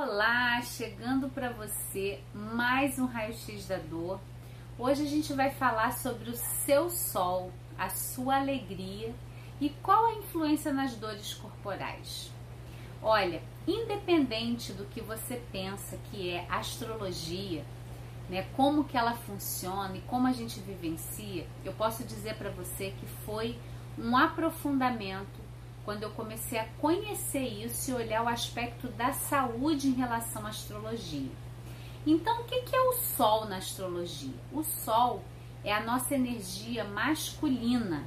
Olá, chegando para você mais um raio-x da dor. Hoje a gente vai falar sobre o seu sol, a sua alegria e qual a influência nas dores corporais. Olha, independente do que você pensa que é astrologia, né, como que ela funciona e como a gente vivencia, eu posso dizer para você que foi um aprofundamento quando eu comecei a conhecer isso e olhar o aspecto da saúde em relação à astrologia. Então, o que é o Sol na astrologia? O Sol é a nossa energia masculina.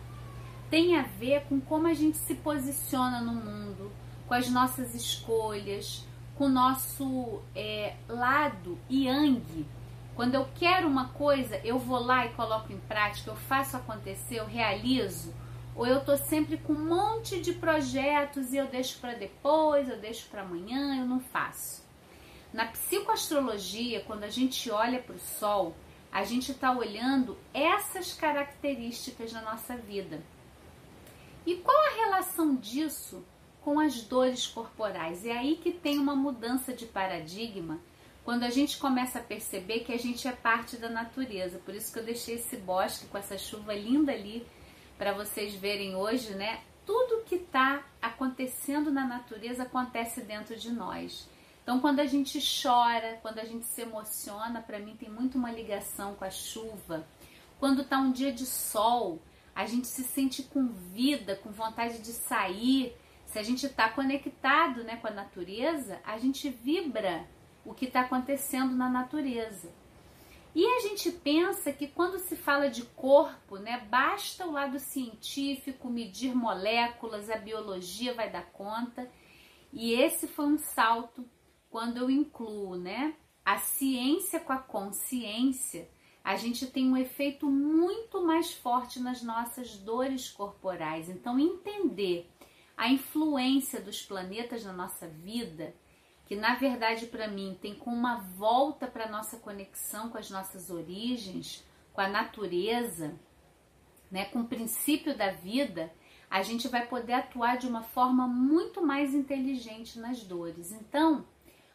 Tem a ver com como a gente se posiciona no mundo, com as nossas escolhas, com o nosso é, lado yang. Quando eu quero uma coisa, eu vou lá e coloco em prática, eu faço acontecer, eu realizo ou eu tô sempre com um monte de projetos e eu deixo para depois, eu deixo para amanhã, eu não faço. Na psicoastrologia, quando a gente olha para o sol, a gente está olhando essas características na nossa vida. E qual a relação disso com as dores corporais? É aí que tem uma mudança de paradigma quando a gente começa a perceber que a gente é parte da natureza. Por isso que eu deixei esse bosque com essa chuva linda ali para vocês verem hoje, né? Tudo que está acontecendo na natureza acontece dentro de nós. Então, quando a gente chora, quando a gente se emociona, para mim tem muito uma ligação com a chuva. Quando está um dia de sol, a gente se sente com vida, com vontade de sair. Se a gente está conectado né, com a natureza, a gente vibra o que está acontecendo na natureza. E a gente pensa que quando se fala de corpo, né, basta o lado científico, medir moléculas, a biologia vai dar conta. E esse foi um salto quando eu incluo, né, a ciência com a consciência. A gente tem um efeito muito mais forte nas nossas dores corporais. Então, entender a influência dos planetas na nossa vida que na verdade para mim tem como uma volta para nossa conexão com as nossas origens, com a natureza, né, com o princípio da vida, a gente vai poder atuar de uma forma muito mais inteligente nas dores. Então,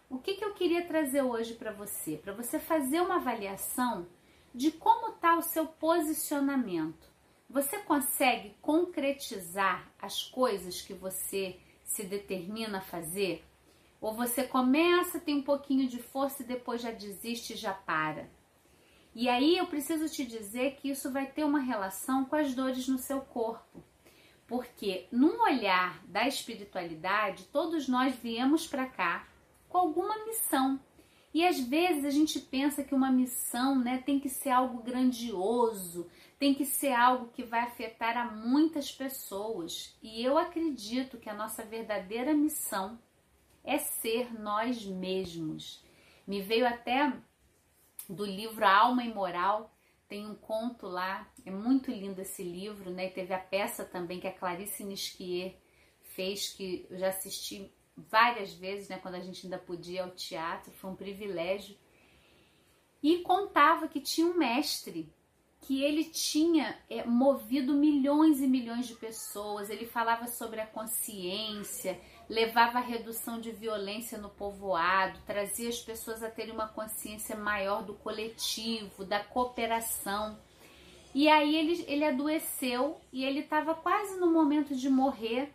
o que, que eu queria trazer hoje para você? Para você fazer uma avaliação de como está o seu posicionamento. Você consegue concretizar as coisas que você se determina a fazer? Ou você começa, tem um pouquinho de força e depois já desiste e já para. E aí eu preciso te dizer que isso vai ter uma relação com as dores no seu corpo. Porque num olhar da espiritualidade, todos nós viemos para cá com alguma missão. E às vezes a gente pensa que uma missão né, tem que ser algo grandioso, tem que ser algo que vai afetar a muitas pessoas. E eu acredito que a nossa verdadeira missão é ser nós mesmos. Me veio até do livro A Alma Imoral, tem um conto lá, é muito lindo esse livro, né? E teve a peça também que a Clarice Nisquier fez, que eu já assisti várias vezes, né? Quando a gente ainda podia ao teatro, foi um privilégio. E contava que tinha um mestre que ele tinha é, movido milhões e milhões de pessoas, ele falava sobre a consciência, levava a redução de violência no povoado, trazia as pessoas a terem uma consciência maior do coletivo, da cooperação. E aí ele, ele adoeceu e ele estava quase no momento de morrer.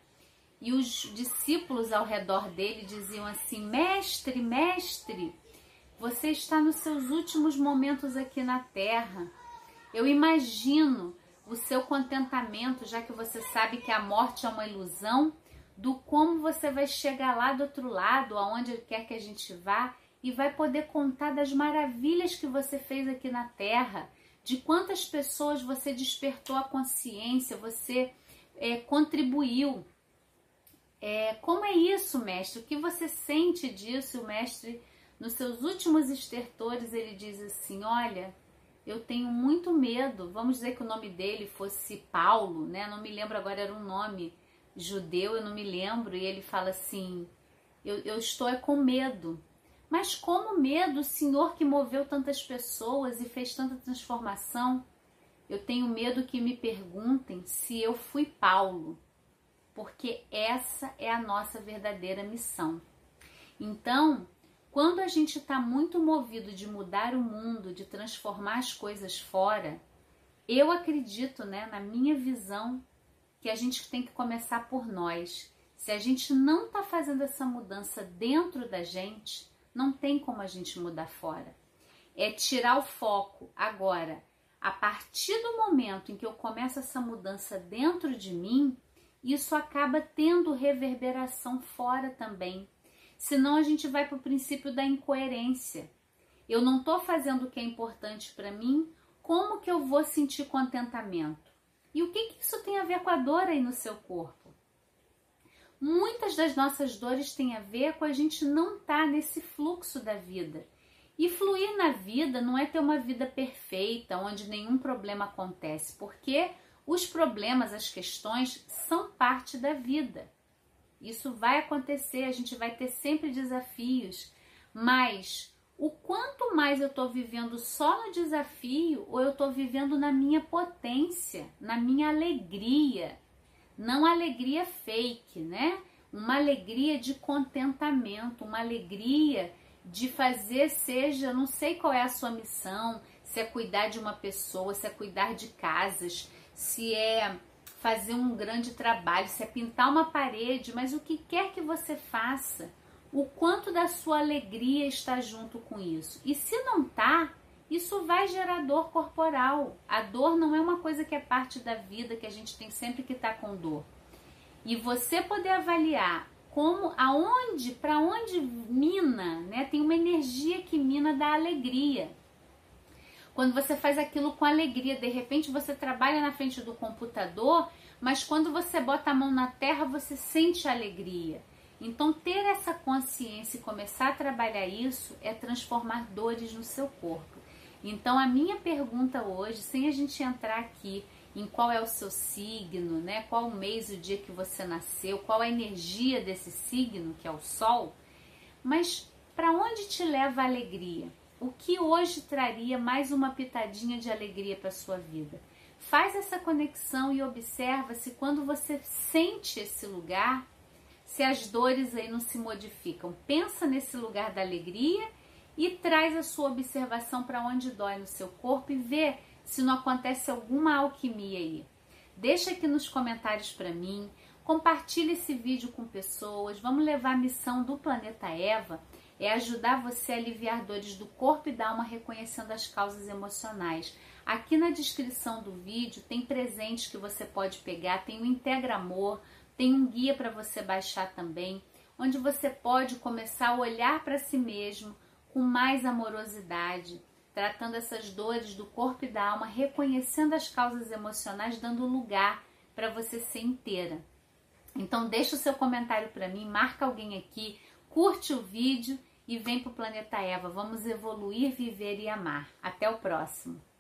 E os discípulos ao redor dele diziam assim: Mestre, mestre, você está nos seus últimos momentos aqui na terra. Eu imagino o seu contentamento, já que você sabe que a morte é uma ilusão, do como você vai chegar lá do outro lado, aonde quer que a gente vá, e vai poder contar das maravilhas que você fez aqui na Terra, de quantas pessoas você despertou a consciência, você é, contribuiu. É, como é isso, mestre? O que você sente disso? O mestre, nos seus últimos estertores, ele diz assim: Olha, eu tenho muito medo. Vamos dizer que o nome dele fosse Paulo, né? Não me lembro agora, era um nome judeu, eu não me lembro, e ele fala assim: eu, eu estou é com medo. Mas como medo, o Senhor que moveu tantas pessoas e fez tanta transformação? Eu tenho medo que me perguntem se eu fui Paulo, porque essa é a nossa verdadeira missão. Então, Quando a gente está muito movido de mudar o mundo, de transformar as coisas fora, eu acredito, né, na minha visão, que a gente tem que começar por nós. Se a gente não está fazendo essa mudança dentro da gente, não tem como a gente mudar fora. É tirar o foco agora. A partir do momento em que eu começo essa mudança dentro de mim, isso acaba tendo reverberação fora também. Senão a gente vai para o princípio da incoerência. Eu não estou fazendo o que é importante para mim, como que eu vou sentir contentamento? E o que, que isso tem a ver com a dor aí no seu corpo? Muitas das nossas dores têm a ver com a gente não estar tá nesse fluxo da vida. E fluir na vida não é ter uma vida perfeita, onde nenhum problema acontece, porque os problemas, as questões são parte da vida. Isso vai acontecer, a gente vai ter sempre desafios, mas o quanto mais eu estou vivendo só no desafio ou eu estou vivendo na minha potência, na minha alegria, não alegria fake, né? Uma alegria de contentamento, uma alegria de fazer seja, não sei qual é a sua missão, se é cuidar de uma pessoa, se é cuidar de casas, se é fazer um grande trabalho, se é pintar uma parede, mas o que quer que você faça, o quanto da sua alegria está junto com isso. E se não tá, isso vai gerar dor corporal. A dor não é uma coisa que é parte da vida que a gente tem sempre que estar tá com dor. E você poder avaliar como aonde, para onde mina, né? Tem uma energia que mina da alegria. Quando você faz aquilo com alegria, de repente você trabalha na frente do computador, mas quando você bota a mão na terra, você sente alegria. Então, ter essa consciência e começar a trabalhar isso é transformar dores no seu corpo. Então, a minha pergunta hoje, sem a gente entrar aqui em qual é o seu signo, né? Qual o mês, o dia que você nasceu, qual a energia desse signo, que é o Sol, mas para onde te leva a alegria? O que hoje traria mais uma pitadinha de alegria para sua vida? Faz essa conexão e observa se quando você sente esse lugar, se as dores aí não se modificam. Pensa nesse lugar da alegria e traz a sua observação para onde dói no seu corpo e vê se não acontece alguma alquimia aí. Deixa aqui nos comentários para mim, compartilhe esse vídeo com pessoas. Vamos levar a missão do planeta Eva é ajudar você a aliviar dores do corpo e da alma reconhecendo as causas emocionais. Aqui na descrição do vídeo tem presentes que você pode pegar, tem o Integra Amor, tem um guia para você baixar também, onde você pode começar a olhar para si mesmo com mais amorosidade, tratando essas dores do corpo e da alma, reconhecendo as causas emocionais, dando lugar para você ser inteira. Então deixa o seu comentário para mim, marca alguém aqui, curte o vídeo e vem para o planeta Eva. Vamos evoluir, viver e amar. Até o próximo.